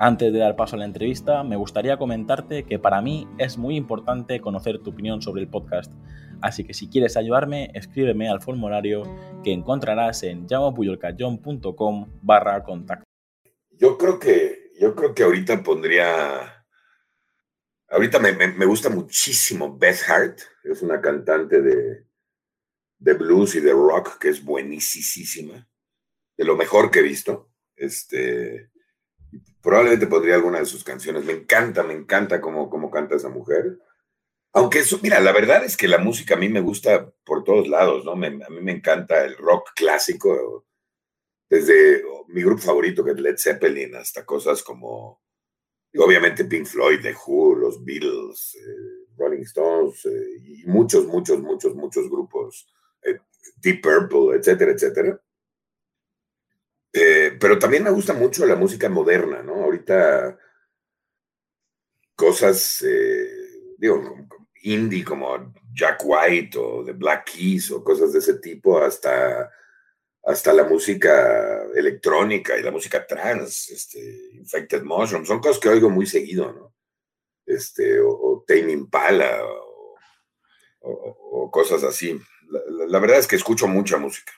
Antes de dar paso a la entrevista, me gustaría comentarte que para mí es muy importante conocer tu opinión sobre el podcast. Así que si quieres ayudarme, escríbeme al formulario que encontrarás en llamopuyolcayón.com barra contacto. Yo creo que, yo creo que ahorita pondría, ahorita me, gusta muchísimo Beth Hart, es una cantante de, de blues y de rock que es buenísima, de lo mejor que he visto. Este, Probablemente pondría alguna de sus canciones. Me encanta, me encanta cómo, cómo canta esa mujer. Aunque eso, mira, la verdad es que la música a mí me gusta por todos lados, ¿no? a mí me encanta el rock clásico, desde mi grupo favorito que es Led Zeppelin hasta cosas como, obviamente Pink Floyd, The Who, los Beatles, eh, Rolling Stones eh, y muchos, muchos, muchos, muchos grupos, eh, Deep Purple, etcétera, etcétera. Eh, pero también me gusta mucho la música moderna, ¿no? Ahorita cosas, eh, digo, indie como Jack White o The Black Keys o cosas de ese tipo, hasta, hasta la música electrónica y la música trans, este, Infected Mushroom, son cosas que oigo muy seguido, ¿no? Este, o, o Tame Impala o, cosas así. la verdad es que escucho mucha música.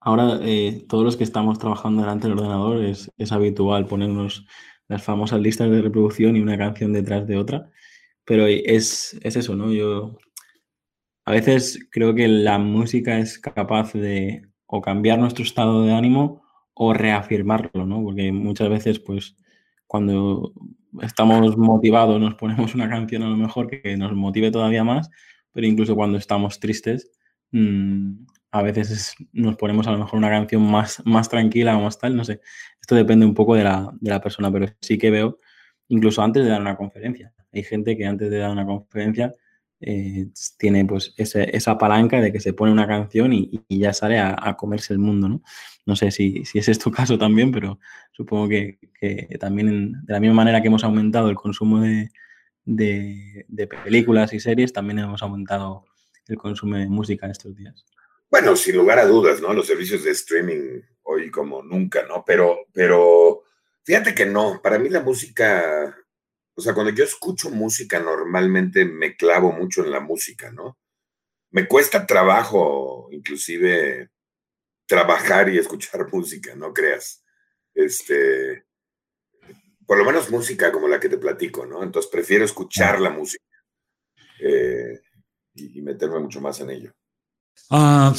Ahora, eh, todos los que estamos trabajando delante del ordenador es, habitual ponernos las famosas listas de reproducción y una canción detrás de otra, pero es, eso, ¿no? Yo a veces creo que la música es capaz de o cambiar nuestro estado de ánimo o reafirmarlo, ¿no? Porque muchas veces, pues, cuando estamos motivados nos ponemos una canción a lo mejor que nos motive todavía más, pero incluso cuando estamos tristes, mmm, a veces nos ponemos a lo mejor una canción más, más tranquila o más tal, no sé. Esto depende un poco de la, de la persona, pero sí que veo, incluso antes de dar una conferencia. Hay gente que antes de dar una conferencia eh, tiene pues esa palanca de que se pone una canción y, ya sale a, comerse el mundo, ¿no? No sé si, si ese es tu caso también, pero supongo que, que también de la misma manera que hemos aumentado el consumo de, de, de películas y series, también hemos aumentado el consumo de música estos días. Bueno, sin lugar a dudas, ¿no? Los servicios de streaming hoy como nunca, ¿no? Pero, pero fíjate que no, para mí la música, o sea, cuando yo escucho música normalmente me clavo mucho en la música, ¿no? Me cuesta trabajo, inclusive, trabajar y escuchar música, no creas. Este, por lo menos música como la que te platico, ¿no? Entonces prefiero escuchar la música eh, y meterme mucho más en ello. Ah,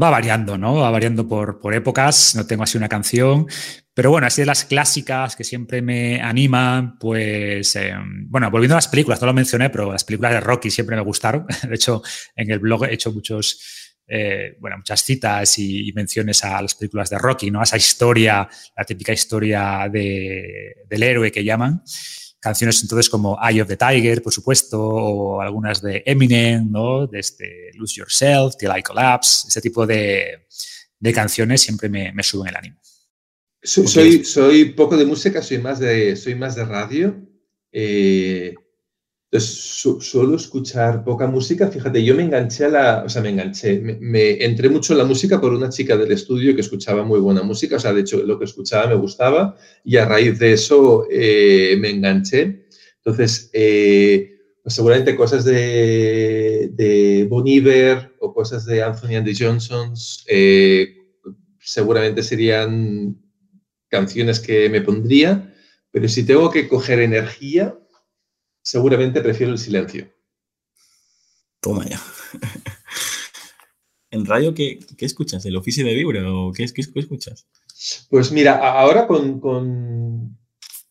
va variando, ¿no? Va variando por, por, épocas, no tengo así una canción, pero bueno, así de las clásicas que siempre me animan, pues, em, bueno, volviendo a las películas, no lo mencioné, pero las películas de Rocky siempre me gustaron. De hecho, en el blog he hecho muchos, eh, bueno, muchas citas y, menciones a las películas de Rocky, ¿no? A esa historia, la típica historia de, del héroe que llaman canciones entonces como Eye of the Tiger, por supuesto, o algunas de Eminem, ¿no? De este Lose Yourself, Till I Collapse, ese tipo de, de canciones siempre me, me, suben el ánimo. Soy, soy, poco de música, soy más de, soy más de radio. Eh, entonces, suelo escuchar poca música. Fíjate, yo me enganché a la, o sea, me enganché, me, entré mucho en la música por una chica del estudio que escuchaba muy buena música. O sea, de hecho, lo que escuchaba me gustaba y a raíz de eso eh, me enganché. Entonces, eh, pues seguramente cosas de, de Bon o cosas de Anthony Andy Johnson eh, seguramente serían canciones que me pondría. Pero si tengo que coger energía, seguramente prefiero el silencio. Toma ya. ¿En radio qué, escuchas? ¿El oficio de Vibra o qué, qué escuchas? Pues mira, ahora con, con,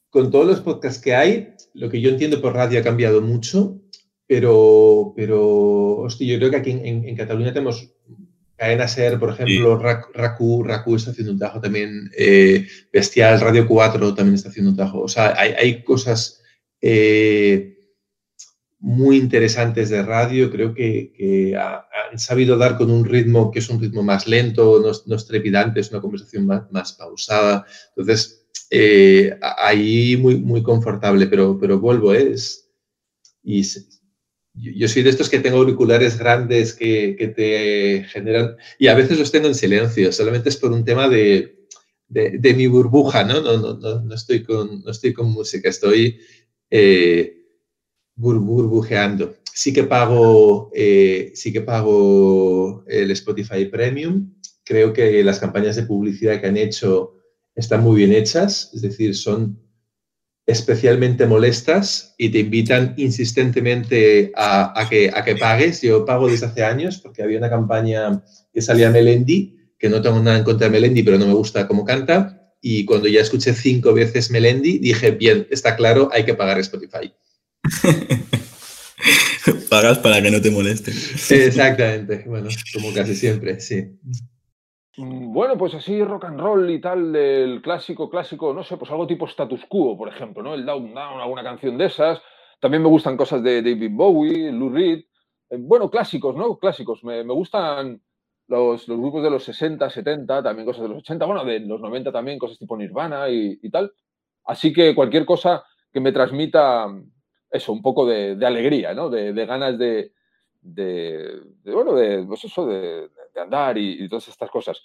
todos los podcasts que hay, lo que yo entiendo por radio ha cambiado mucho, pero, pero hostia, yo creo que aquí en, Cataluña tenemos Cadena Ser, por ejemplo, Raku, Raku está haciendo un trabajo también, eh, Bestial, Radio 4 también está haciendo un trabajo. O sea, hay, hay cosas eh, muy interesantes de radio. Creo que, han sabido dar con un ritmo que es un ritmo más lento, no, es trepidante, es una conversación más, pausada. Entonces, eh, ahí muy, muy confortable, pero, pero vuelvo, ¿eh? es, y yo soy de estos que tengo auriculares grandes que, que, te generan, y a veces los tengo en silencio, solamente es por un tema de, de, mi burbuja, ¿no? No, no, no, no, estoy con, no estoy con música, estoy eh, burbujeando. Sí que pago, eh, sí que pago el Spotify Premium. Creo que las campañas de publicidad que han hecho están muy bien hechas, es decir, son especialmente molestas y te invitan insistentemente a, que, a que pagues. Yo pago desde hace años porque había una campaña que salía Melendi, que no tengo nada en contra de Melendi, pero no me gusta cómo canta. Y cuando ya escuché cinco veces Melendi, dije, bien, está claro, hay que pagar Spotify. Pagas para que no te moleste. Exactamente, bueno, como casi siempre, sí. Bueno, pues así rock and roll y tal del clásico, clásico, no sé, pues algo tipo status quo, por ejemplo, ¿no? El Down Down, alguna canción de esas. También me gustan cosas de David Bowie, Lou Reed. Eh, bueno, clásicos, ¿no? Clásicos. Me, gustan los, grupos de los 60, 70, también cosas de los 80, bueno, de los 90 también, cosas tipo Nirvana y, tal. Así que cualquier cosa que me transmita eso, un poco de, alegría, ¿no? De, ganas de, de, bueno, de, pues eso, de, andar y, todas estas cosas.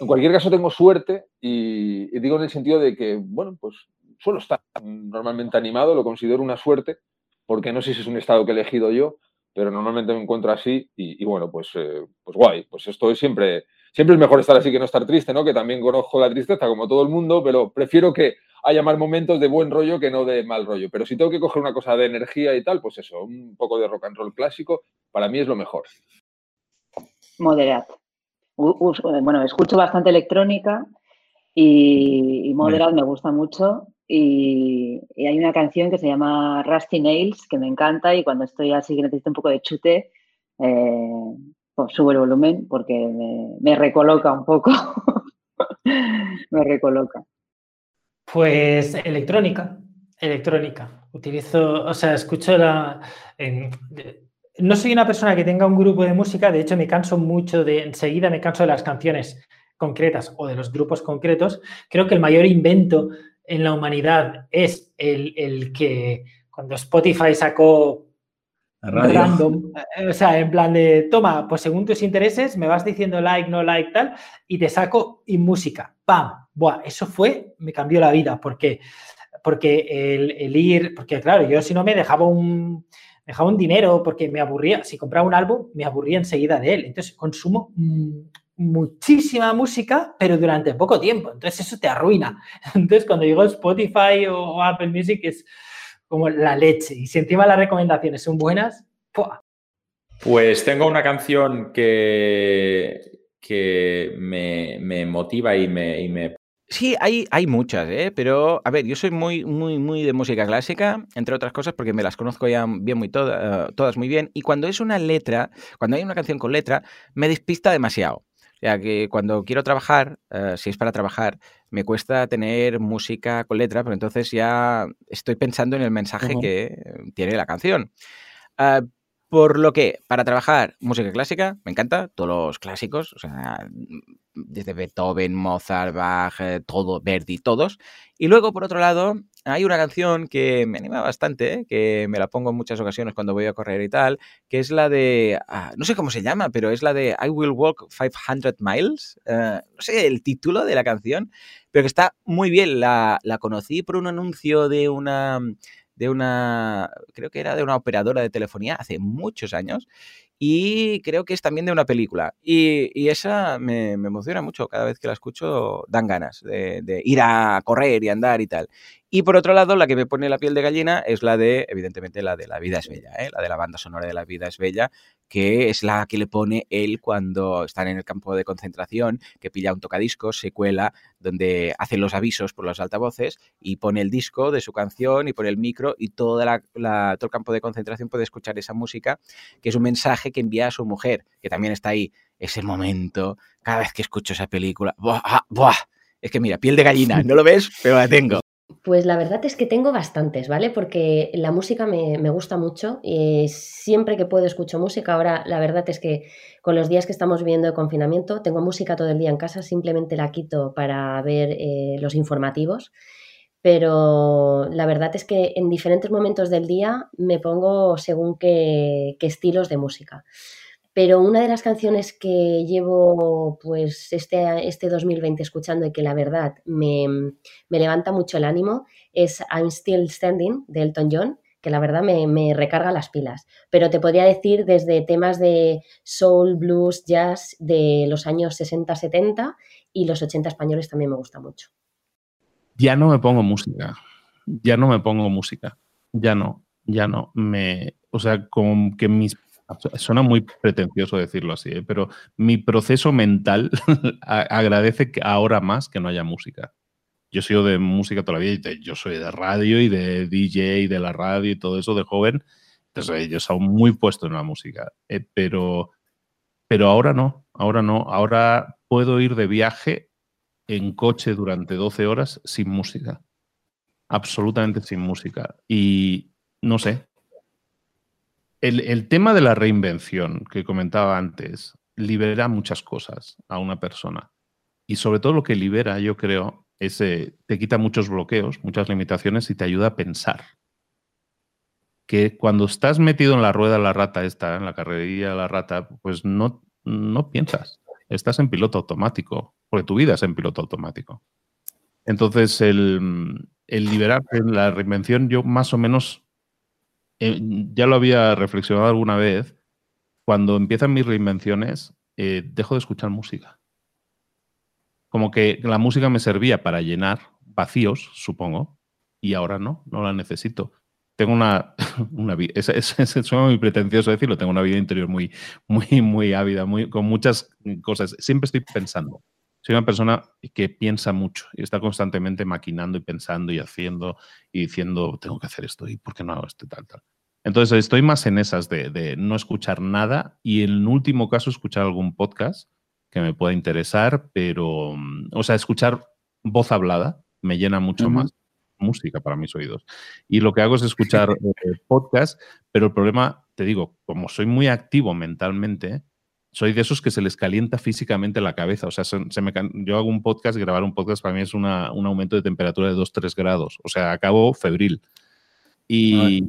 En cualquier caso, tengo suerte y, digo en el sentido de que, bueno, pues suelo estar normalmente animado, lo considero una suerte, porque no sé si es un estado que he elegido yo, pero normalmente me encuentro así y, bueno, pues, eh, pues guay, pues esto es siempre, siempre es mejor estar así que no estar triste, ¿no? Que también conozco la tristeza como todo el mundo, pero prefiero que haya más momentos de buen rollo que no de mal rollo. Pero si tengo que coger una cosa de energía y tal, pues eso, un poco de rock and roll clásico, para mí es lo mejor. Moderat. Bueno, escucho bastante electrónica y, Moderat me gusta mucho. Y, hay una canción que se llama Rusty Nails que me encanta y cuando estoy así que necesito un poco de chute, eh, pues subo el volumen porque me, me recoloca un poco. me recoloca. Pues electrónica, electrónica. Utilizo, o sea, escucho la... no soy una persona que tenga un grupo de música, de hecho me canso mucho de, enseguida me canso de las canciones concretas o de los grupos concretos. Creo que el mayor invento en la humanidad es el, que cuando Spotify sacó random, o sea, en plan de, toma, pues según tus intereses, me vas diciendo like, no like, tal, y te saco y música, ¡pam! Buah, eso fue, me cambió la vida, porque, porque el, ir, porque claro, yo si no me dejaba un, dejaba un dinero porque me aburría, si compraba un álbum, me aburría enseguida de él. Entonces consumo muchísima música, pero durante poco tiempo. Entonces eso te arruina. Entonces cuando digo Spotify o, Apple Music es como la leche. Y si encima las recomendaciones son buenas, Pues tengo una canción que, que me, me motiva y me, y me Sí, hay, hay muchas, ¿eh? pero a ver, yo soy muy, muy, muy de música clásica, entre otras cosas porque me las conozco ya bien muy todas muy bien, y cuando es una letra, cuando hay una canción con letra, me despista demasiado. O sea, que cuando quiero trabajar, eh, si es para trabajar, me cuesta tener música con letra, pero entonces ya estoy pensando en el mensaje que tiene la canción. Ah, por lo que, para trabajar música clásica, me encanta, todos los clásicos, o sea, desde Beethoven, Mozart, Bach, eh, todo, Verdi, todos. Y luego, por otro lado, hay una canción que me anima bastante, que me la pongo en muchas ocasiones cuando voy a correr y tal, que es la de, ah, no sé cómo se llama, pero es la de I Will Walk 500 Miles, eh, no sé el título de la canción, pero que está muy bien, la conocí por un anuncio de una de una, creo que era de una operadora de telefonía hace muchos años y creo que es también de una película. Y, esa me, emociona mucho, cada vez que la escucho dan ganas de, de, ir a correr y andar y tal. Y por otro lado, la que me pone la piel de gallina es la de, evidentemente, la de La vida es bella, ¿eh? la de la banda sonora de La vida es bella, que es la que le pone él cuando están en el campo de concentración, que pilla un tocadiscos, se cuela, donde hace los avisos por los altavoces y pone el disco de su canción y pone el micro y toda la, todo el campo de concentración puede escuchar esa música, que es un mensaje que envía a su mujer, que también está ahí. Ese momento, cada vez que escucho esa película, ¡buah! ¡buah! Es que mira, piel de gallina, no lo ves, pero la tengo. Pues la verdad es que tengo bastantes, ¿vale? Porque la música me, gusta mucho y siempre que puedo escucho música. Ahora, la verdad es que con los días que estamos viviendo de confinamiento, tengo música todo el día en casa, simplemente la quito para ver eh, los informativos. Pero la verdad es que en diferentes momentos del día me pongo según qué, qué estilos de música. Pero una de las canciones que llevo pues este, este 2020 escuchando y que la verdad me, levanta mucho el ánimo es I'm Still Standing de Elton John, que la verdad me, recarga las pilas. Pero te podría decir desde temas de soul, blues, jazz de los años 60-70 y los 80 españoles también me gusta mucho. Ya no me pongo música, ya no me pongo música, ya no, ya no. Me, o sea, como que mis Suena muy pretencioso decirlo así, ¿eh? pero mi proceso mental agradece que ahora más que no haya música. Yo soy de música todavía, y yo soy de radio y de DJ y de la radio y todo eso de joven. Entonces yo estaba muy puesto en la música. ¿eh? pero, pero ahora no, ahora no. Ahora puedo ir de viaje en coche durante 12 horas sin música. Absolutamente sin música. Y no sé, el, tema de la reinvención que comentaba antes libera muchas cosas a una persona. Y sobre todo lo que libera, yo creo, es eh, te quita muchos bloqueos, muchas limitaciones y te ayuda a pensar. Que cuando estás metido en la rueda de la rata esta, en la carrerilla de la rata, pues no, no piensas. Estás en piloto automático, porque tu vida es en piloto automático. Entonces, el, el liberar la reinvención, yo más o menos eh, ya lo había reflexionado alguna vez, cuando empiezan mis reinvenciones, eh, dejo de escuchar música. Como que la música me servía para llenar vacíos, supongo, y ahora no, no la necesito. Tengo una, una vida, es, es, muy pretencioso decirlo, tengo una vida interior muy, muy, muy ávida, muy, con muchas cosas. Siempre estoy pensando. Soy una persona que piensa mucho y está constantemente maquinando y pensando y haciendo y diciendo, tengo que hacer esto y por qué no hago esto y tal, tal. Entonces estoy más en esas de, no escuchar nada y en último caso escuchar algún podcast que me pueda interesar, pero, mm, o sea, escuchar voz hablada me llena mucho más música para mis oídos. Y lo que hago es escuchar eh, podcast, pero el problema, te digo, como soy muy activo mentalmente, soy de esos que se les calienta físicamente la cabeza. O sea, se, me, yo hago un podcast, grabar un podcast para mí es un aumento de temperatura de 2-3 grados. O sea, acabo febril. Y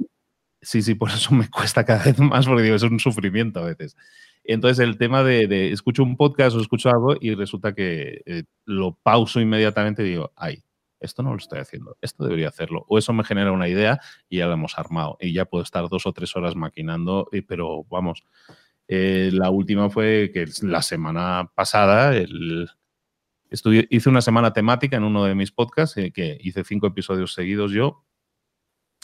sí, sí, por eso me cuesta cada vez más, porque digo, es un sufrimiento a veces. Entonces, el tema de, escucho un podcast o escucho algo y resulta que eh, lo pauso inmediatamente y digo, ay, esto no lo estoy haciendo, esto debería hacerlo. O eso me genera una idea y ya la hemos armado. Y ya puedo estar dos o tres horas maquinando, pero vamos, eh, la última fue que la semana pasada hice una semana temática en uno de mis podcasts, eh, que hice cinco episodios seguidos yo,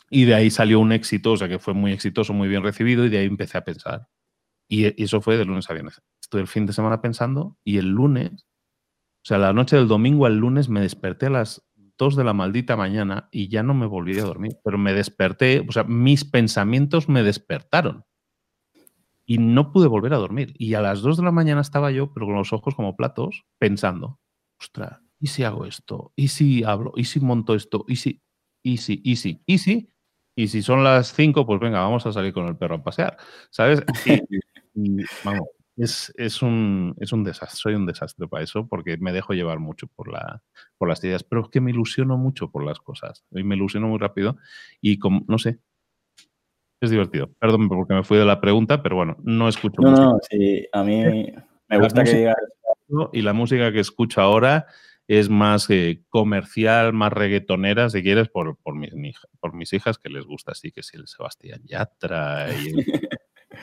y de ahí salió un éxito, o sea que fue muy exitoso, muy bien recibido, y de ahí empecé a pensar. Y, eso fue de lunes a viernes. Estuve el fin de semana pensando, y el lunes, o sea, la noche del domingo al lunes me desperté a las 2 de la maldita mañana y ya no me volví a dormir, pero me desperté, o sea, mis pensamientos me despertaron y no pude volver a dormir. Y a las 2 de la mañana estaba yo, pero con los ojos como platos, pensando, ostras, ¿y si hago esto? ¿Y si hablo? ¿Y si monto esto? ¿Y si? ¿Y si? ¿Y si? ¿Y si? Y si son las 5, pues venga, vamos a salir con el perro a pasear, ¿sabes? Y, vamos, es, es, un, es un desastre, soy un desastre para eso porque me dejo llevar mucho por, la, por las ideas, pero es que me ilusiono mucho por las cosas y me ilusiono muy rápido y como, no sé, es divertido. Perdón porque me fui de la pregunta, pero bueno, no escucho No, no, sí, a mí me gusta que digas. Y la música que escucho ahora es más eh, comercial, más reggaetonera, si quieres, por, por, mis, por mis hijas, que les gusta así, que si el Sebastián Yatra y el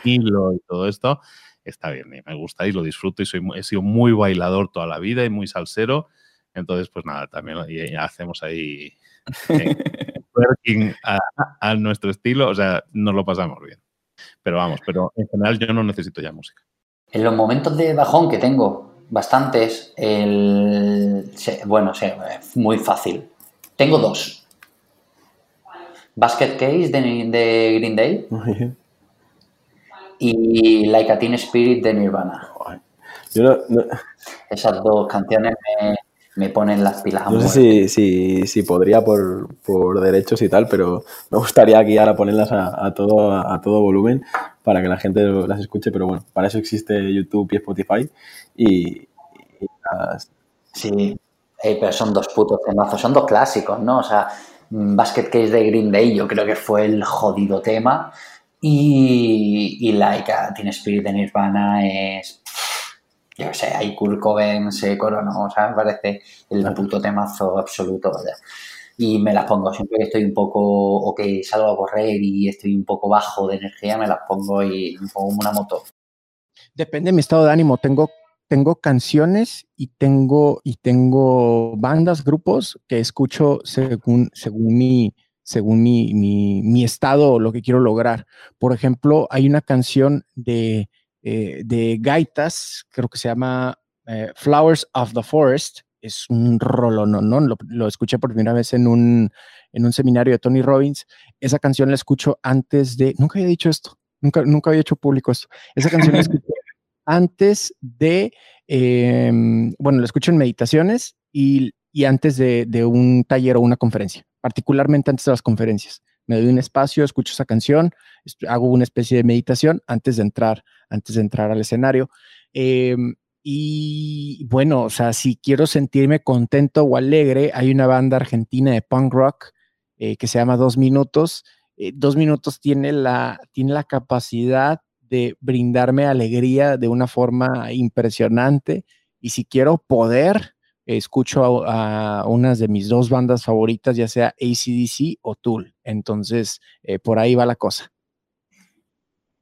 Hilo y todo esto, está bien, y me gusta y lo disfruto y soy, he sido muy bailador toda la vida y muy salsero. Entonces, pues nada, también hacemos ahí working a, nuestro estilo, o sea, nos lo pasamos bien. Pero vamos, pero en general yo no necesito ya música. En los momentos de bajón que tengo, bastantes, el, bueno, sí, muy fácil. Tengo dos. Basket Case de, Green Day y Like a Teen Spirit de Nirvana. Esas dos canciones me ponen las pilas a No sé si, si, si podría por, por, derechos y tal, pero me gustaría aquí ahora ponerlas a, a, todo, a todo volumen para que la gente las escuche, pero bueno, para eso existe YouTube y Spotify y, y las... Sí, eh, pero son dos putos temazos, son dos clásicos, ¿no? O sea, Basket Case de Green Day yo creo que fue el jodido tema. Y, y Like Teen Spirit de Nirvana es yo qué sé, ahí Kurt Cobain se coronó, o sea, me parece el puto temazo absoluto, vaya. Y me las pongo siempre que estoy un poco, o que salgo a correr y estoy un poco bajo de energía, me las pongo y me pongo una moto. Depende de mi estado de ánimo, tengo, tengo canciones y tengo, y tengo bandas, grupos que escucho según, según mi, según mi, mi, mi estado o lo que quiero lograr. Por ejemplo, hay una canción de eh, de gaitas, creo que se llama eh, Flowers of the Forest. Es un rolo, no, no, lo, lo, escuché por primera vez en un, en un seminario de Tony Robbins. Esa canción la escucho antes de, nunca había dicho esto, nunca, nunca había hecho público esto. Esa canción la escuché antes de, eh, bueno, la escucho en meditaciones y, y antes de, de un taller o una conferencia, particularmente antes de las conferencias me doy un espacio, escucho esa canción, hago una especie de meditación antes de entrar, antes de entrar al escenario. Eh, y bueno, o sea, si quiero sentirme contento o alegre, hay una banda argentina de punk rock eh, que se llama Dos Minutos. Eh, Dos Minutos tiene la, tiene la capacidad de brindarme alegría de una forma impresionante. Y si quiero poder, escucho a, unas de mis dos bandas favoritas, ya sea ACDC o Tool. Entonces, eh, por ahí va la cosa.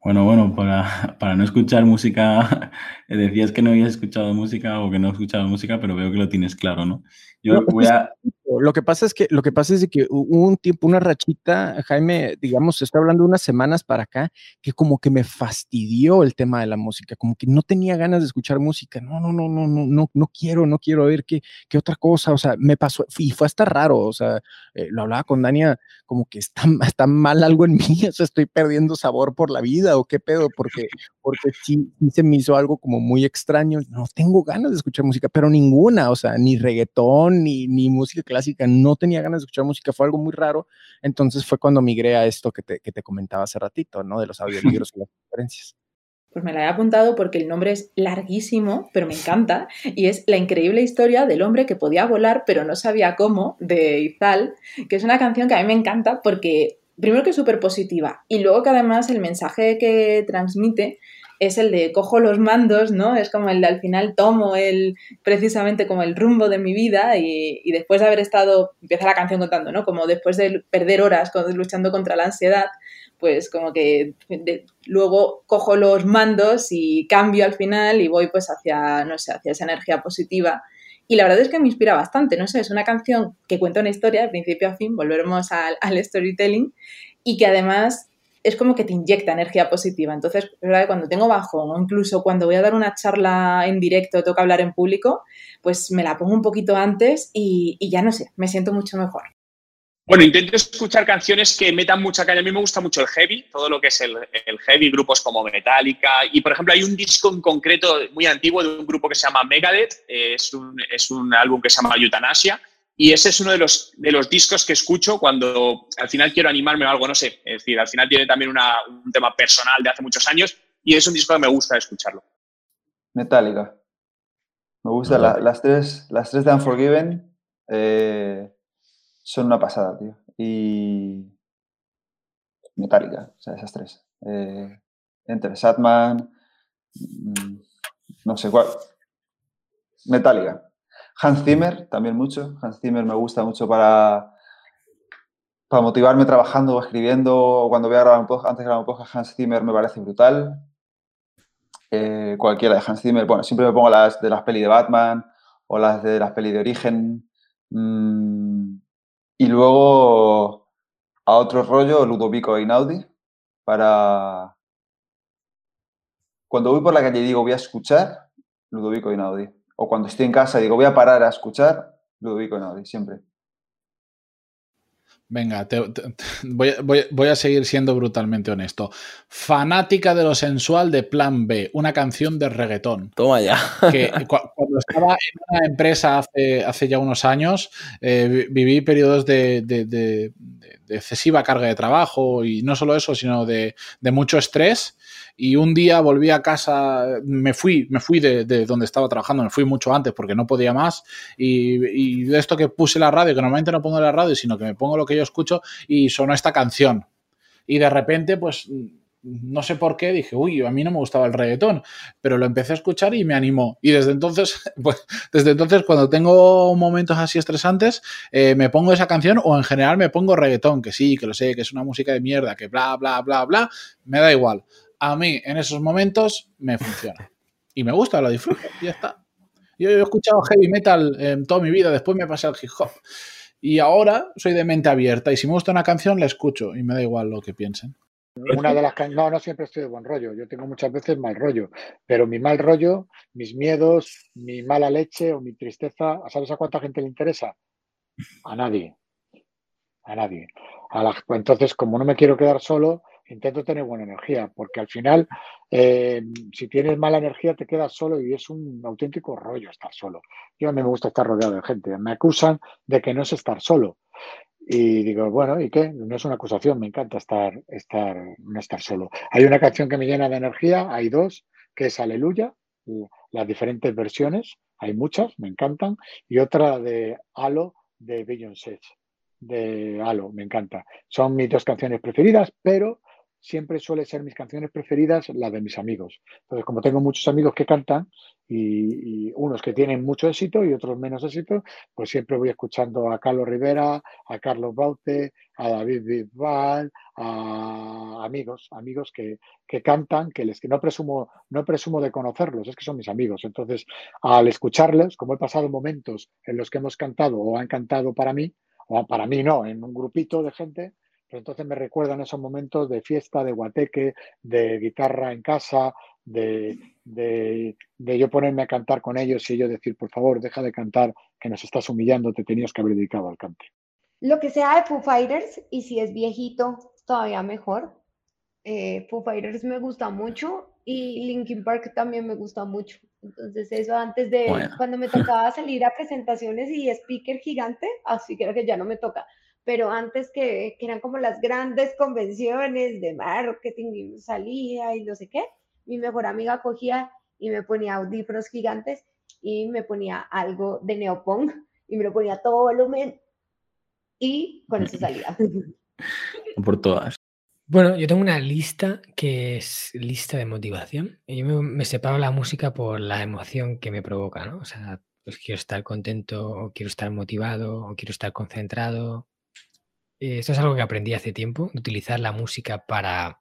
Bueno, bueno, para, para no escuchar música, decías que no habías escuchado música o que no has escuchado música, pero veo que lo tienes claro, ¿no? Yo no, voy a... Lo que pasa es que, lo que pasa es que hubo un tiempo, una rachita, Jaime, digamos, estoy hablando de unas semanas para acá, que como que me fastidió el tema de la música, como que no tenía ganas de escuchar música. No, no, no, no, no, no, no quiero, no quiero ver qué, qué otra cosa. O sea, me pasó, y fue hasta raro. O sea, eh, lo hablaba con Dania, como que está, está mal algo en mí, o sea, estoy perdiendo sabor por la vida o qué pedo, porque, porque sí, sí se me hizo algo como muy extraño. No tengo ganas de escuchar música, pero ninguna, o sea, ni reggaetón, ni, ni música clásica no tenía ganas de escuchar música, fue algo muy raro. Entonces fue cuando migré a esto que te, que te comentaba hace ratito, ¿no? De los audiolibros y las conferencias. Pues me la he apuntado porque el nombre es larguísimo, pero me encanta, y es La increíble historia del hombre que podía volar pero no sabía cómo, de Izal, que es una canción que a mí me encanta porque, primero que es súper positiva, y luego que además el mensaje que transmite es el de cojo los mandos, ¿no? Es como el de al final tomo el, precisamente como el rumbo de mi vida y, después de haber estado, empieza la canción contando, ¿no? Como después de perder horas luchando contra la ansiedad, pues como que luego cojo los mandos y cambio al final y voy pues hacia, no sé, hacia esa energía positiva. Y la verdad es que me inspira bastante, no sé, es una canción que cuenta una historia de principio a fin, volveremos al, al storytelling, y que además es como que te inyecta energía positiva. Entonces, ¿verdad? cuando tengo bajón o incluso cuando voy a dar una charla en directo, toca hablar en público, pues me la pongo un poquito antes y, ya no sé, me siento mucho mejor. Bueno, intento escuchar canciones que metan mucha caña. A mí me gusta mucho el heavy, todo lo que es el, el heavy, grupos como Metallica. Y, por ejemplo, hay un disco en concreto muy antiguo de un grupo que se llama Megadeth. Es un, es un álbum que se llama Euthanasia y ese es uno de los, de los discos que escucho cuando al final quiero animarme o algo, no sé. Es decir, al final tiene también una, un tema personal de hace muchos años y es un disco que me gusta escucharlo. Metallica. Me gusta la, las, tres, las tres de Unforgiven. Eh, son una pasada, tío. Y Metallica, o sea, esas tres. Eh, Enter Satman, mm, no sé cuál. Metallica. Hans Zimmer, también mucho. Hans Zimmer me gusta mucho para, para motivarme trabajando o escribiendo. O cuando voy a grabar un podcast, antes de grabar un podcast, Hans Zimmer me parece brutal. Eh, cualquiera de Hans Zimmer. Bueno, siempre me pongo las de las pelis de Batman o las de las pelis de origen. Mm, y luego a otro rollo, Ludovico Einaudi, para... Cuando voy por la calle y digo voy a escuchar, Ludovico Einaudi o cuando estoy en casa y digo voy a parar a escuchar, Ludovico Einaudi, siempre. Venga, te- voy, voy- voy a seguir siendo brutalmente honesto. Fanática de lo sensual de Plan B, una canción de reggaetón. Toma ya. Que cu- cuando estaba en una empresa hace, hace ya unos años, eh, vi- viví periodos de, de- de- de- de excesiva carga de trabajo y no solo eso, sino de, de mucho estrés. Y un día volví a casa, me fui, me fui de, de donde estaba trabajando, me fui mucho antes porque no podía más. Y, y de esto que puse la radio, que normalmente no pongo la radio, sino que me pongo lo que yo escucho, y sonó esta canción. Y de repente, pues, no sé por qué, dije, uy, a mí no me gustaba el reggaetón, pero lo empecé a escuchar y me animó. Y desde entonces, pues, desde entonces, cuando tengo momentos así estresantes, eh, me pongo esa canción o en general me pongo reggaetón, que sí, que lo sé, que es una música de mierda, que bla, bla, bla, bla, me da igual. A mí, en esos momentos, me funciona. Y me gusta, lo disfruto, y está. Yo he escuchado heavy metal en toda mi vida, después me pasé al hip hop. Y ahora soy de mente abierta y si me gusta una canción la escucho y me da igual lo que piensen. Una de las no, no siempre estoy de buen rollo. Yo tengo muchas veces mal rollo, pero mi mal rollo, mis miedos, mi mala leche o mi tristeza, ¿sabes a cuánta gente le interesa? A nadie. A nadie. Pues entonces, como no me quiero quedar solo, intento tener buena energía, porque al final, eh, si tienes mala energía, te quedas solo y es un auténtico rollo estar solo. Yo a mí me gusta estar rodeado de gente. Me acusan de que no es estar solo. Y digo, bueno, ¿y qué? No es una acusación, me encanta estar, estar, no estar solo. Hay una canción que me llena de energía, hay dos, que es Aleluya, las diferentes versiones, hay muchas, me encantan, y otra de Halo de Beyoncé, de Halo, me encanta. Son mis dos canciones preferidas, pero siempre suele ser mis canciones preferidas las de mis amigos. Entonces, como tengo muchos amigos que cantan y, unos que tienen mucho éxito y otros menos éxito, pues siempre voy escuchando a Carlos Rivera, a Carlos Baute, a David Bisbal, a amigos, amigos que, que cantan, que les que no presumo, no presumo de conocerlos, es que son mis amigos. Entonces, al escucharles, como he pasado momentos en los que hemos cantado o han cantado para mí, o para mí no, en un grupito de gente, pero entonces me recuerdan esos momentos de fiesta, de guateque, de guitarra en casa, de, de, de yo ponerme a cantar con ellos y ellos decir, por favor, deja de cantar, que nos estás humillando, te tenías que haber dedicado al cante. Lo que sea de Foo Fighters, y si es viejito, todavía mejor. Eh, Foo Fighters me gusta mucho y Linkin Park también me gusta mucho. Entonces eso antes de, Bueno. cuando me tocaba salir a presentaciones y speaker gigante, así creo que ya no me toca, pero antes que, que eran como las grandes convenciones de marketing y salía y no sé qué, mi mejor amiga cogía y me ponía audífonos gigantes y me ponía algo de neopunk y me lo ponía a todo volumen y con eso salía. Por todas. Bueno, yo tengo una lista que es lista de motivación. Y yo me, me separo la música por la emoción que me provoca, ¿no? O sea, pues quiero estar contento, o quiero estar motivado, o quiero estar concentrado. Eh, Esto es algo que aprendí hace tiempo, de utilizar la música para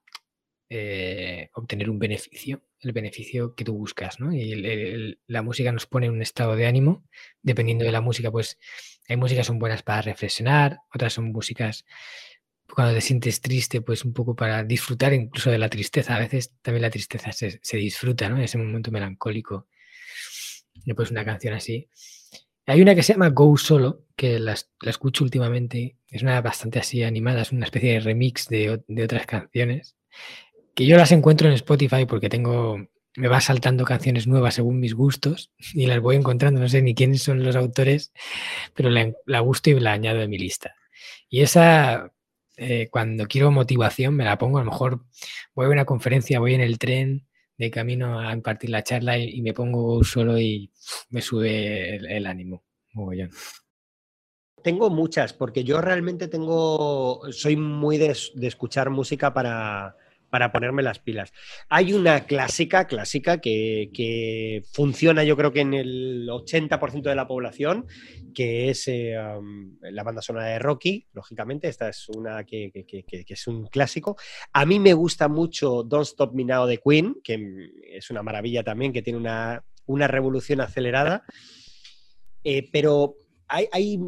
eh, obtener un beneficio, el beneficio que tú buscas, ¿no? Y el- la música nos pone en un estado de ánimo. Dependiendo de la música, pues hay músicas son buenas para reflexionar, otras son músicas cuando te sientes triste, pues un poco para disfrutar incluso de la tristeza. A veces también la tristeza se, se disfruta, ¿no? Ese momento melancólico. Y una canción así. Hay una que se llama Go Solo, que la, la escucho últimamente. Es una bastante así animada, es una especie de remix de, de otras canciones. Que yo las encuentro en Spotify porque tengo. Me va saltando canciones nuevas según mis gustos y las voy encontrando. No sé ni quiénes son los autores, pero la, gusto y la añado en mi lista. Y esa, eh, cuando quiero motivación, me la pongo. A lo mejor voy a una conferencia, voy en el tren de camino a impartir la charla y, me pongo solo y me sube el, ánimo. Tengo muchas, porque yo realmente tengo, soy muy de, de escuchar música para, para ponerme las pilas. Hay una clásica, clásica, que, que funciona yo creo que en el 80% de la población, que es eh, la banda sonora de Rocky, lógicamente, esta es una que, que- que- es un clásico. A mí me gusta mucho Don't Stop Me Now de Queen, que es una maravilla también, que tiene una, una revolución acelerada. Eh, pero hay,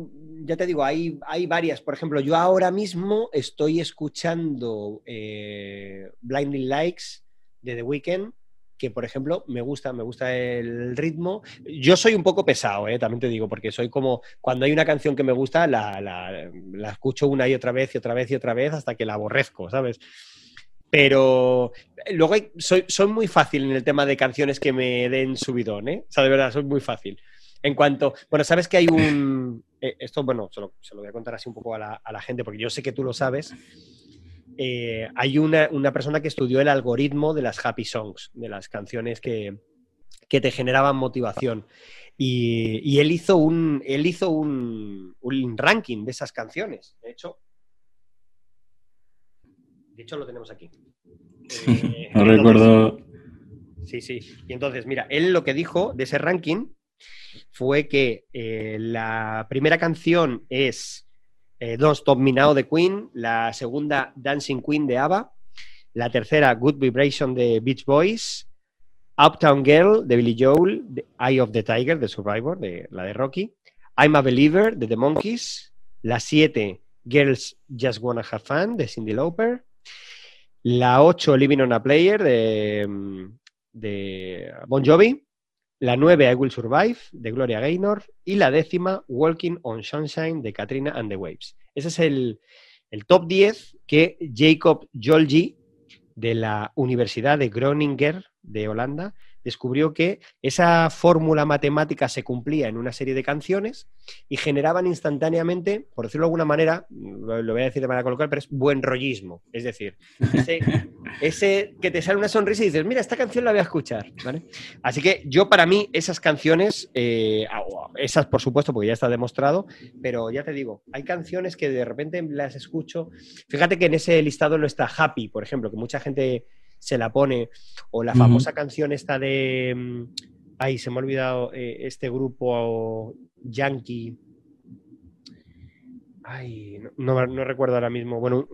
ya te digo, hay, hay varias. Por ejemplo, yo ahora mismo estoy escuchando eh, Blinding Likes de The Weeknd, que, por ejemplo, me gusta, me gusta el ritmo. Yo soy un poco pesado, ¿eh? también te digo, porque soy como, cuando hay una canción que me gusta, la, la, la escucho una y otra vez y otra vez y otra vez hasta que la aborrezco, ¿sabes? Pero luego soy, soy muy fácil en el tema de canciones que me den subidón, ¿eh? O sea, de verdad, soy muy fácil. En cuanto, bueno, sabes que hay un, eh, esto, bueno, se lo, se lo voy a contar así un poco a la, a la gente, porque yo sé que tú lo sabes. Eh, hay una, una persona que estudió el algoritmo de las happy songs, de las canciones que, que te generaban motivación. Y, y él hizo, un, él hizo un, un ranking de esas canciones. De hecho, de hecho lo tenemos aquí. Eh, No recuerdo. Sí, sí. Y entonces, mira, él lo que dijo de ese ranking fue que eh, la primera canción es eh, Don't Stop Me Now de Queen, la segunda Dancing Queen de ABBA, la tercera Good Vibration de Beach Boys, Uptown Girl de Billy Joel, Eye of the Tiger de Survivor, de, la de Rocky, I'm a Believer de The Monkeys, la 7 Girls Just Wanna Have Fun de Cindy Lauper, la 8 Living on a Player de, mm, de Bon Jovi, la 9 I Will Survive de Gloria Gaynor y la décima Walking on Sunshine de Katrina and the Waves. Ese es el, el top 10 que Jacob Jolgi de la Universidad de Groninger de Holanda descubrió que esa fórmula matemática se cumplía en una serie de canciones y generaban instantáneamente, por decirlo de alguna manera, lo, voy a decir de manera coloquial, pero es buen rollismo. Es decir, ese, ese que te sale una sonrisa y dices, mira, esta canción la voy a escuchar. ¿vale? Así que yo para mí esas canciones, eh, ah, esas por supuesto, porque ya está demostrado, pero ya te digo, hay canciones que de repente las escucho. Fíjate que en ese listado no está Happy, por ejemplo, que mucha gente se la pone, o la famosa canción esta de... mm, Ay, se me ha olvidado eh, este grupo yankee. Ay, no, no- no recuerdo ahora mismo. Bueno,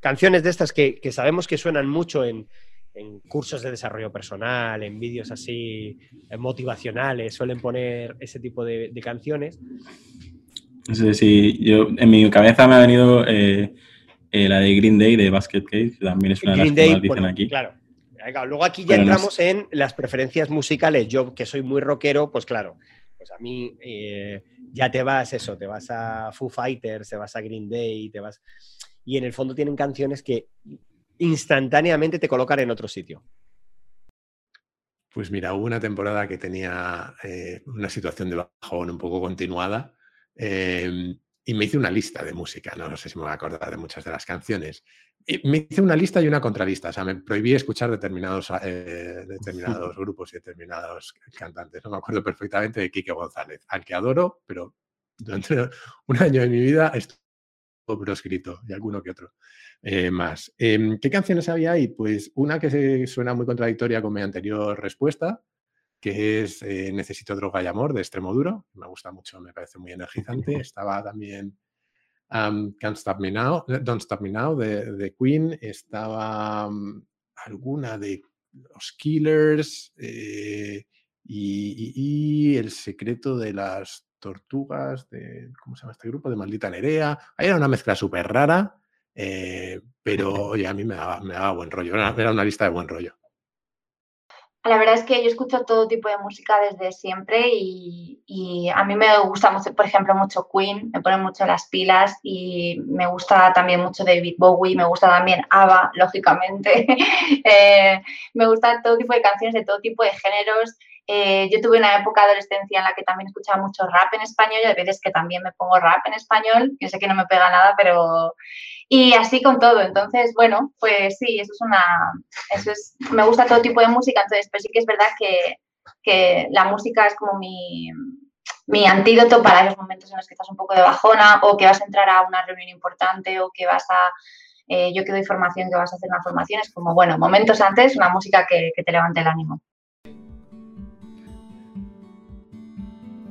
canciones de estas que, que sabemos que suenan mucho en, en cursos de desarrollo personal, en vídeos así eh, motivacionales, suelen poner ese tipo de, de canciones. No sé si yo, en mi cabeza me ha venido eh, eh, la de Green Day de Basket Case, que también es una de las que más dicen bueno, aquí. claro. Luego aquí ya Pero no entramos en las preferencias musicales. Yo, que soy muy rockero, pues claro, pues a mí eh, ya te vas eso, te vas a Foo Fighters, te vas a Green Day, te vas... Y en el fondo tienen canciones que instantáneamente te colocan en otro sitio. Pues mira, hubo una temporada que tenía eh, una situación de bajón un poco continuada eh, y me hice una lista de música, no, sé si me voy a acordar de muchas de las canciones. Y me hice una lista y una contralista, o sea, me prohibí escuchar determinados, eh, determinados grupos y determinados cantantes. No me acuerdo perfectamente de Quique González, al que adoro, pero durante un año de mi vida estuvo proscrito y alguno que otro eh, más. Em, ¿Qué canciones había ahí? Pues una que se suena muy contradictoria con mi anterior respuesta, que es eh, Necesito droga y amor de Extremo Duro. Me gusta mucho, me parece muy energizante. Estaba también um, Can't Stop Me Now, eh, Don't Stop Me Now de, de Queen. Estaba um, alguna de los Killers eh, y, y- y El secreto de las tortugas de, ¿cómo se llama este grupo? De Maldita Nerea. Ahí era una mezcla súper rara. Eh, pero oye, a mí me daba, me daba buen rollo, era, era una lista de buen rollo. La verdad es que yo escucho todo tipo de música desde siempre y, a mí me gusta mucho, por ejemplo, mucho Queen, me pone mucho las pilas y me gusta también mucho David Bowie, me gusta también ABBA, lógicamente. Eh, me gusta todo tipo de canciones de todo tipo de géneros. Eh, yo tuve una época de adolescencia en la que también escuchaba mucho rap en español y hay veces que también me pongo rap en español. Yo sé que no me pega nada, pero... Y así con todo. Entonces, bueno, pues sí, eso es una... Eso es... Me gusta todo tipo de música, entonces, pero sí que es verdad que, que la música es como mi, mi antídoto para esos momentos en los que estás un poco de bajona o que vas a entrar a una reunión importante o que vas a... eh, yo que doy formación, que vas a hacer una formación, es como, bueno, momentos antes, una música que, que te levante el ánimo.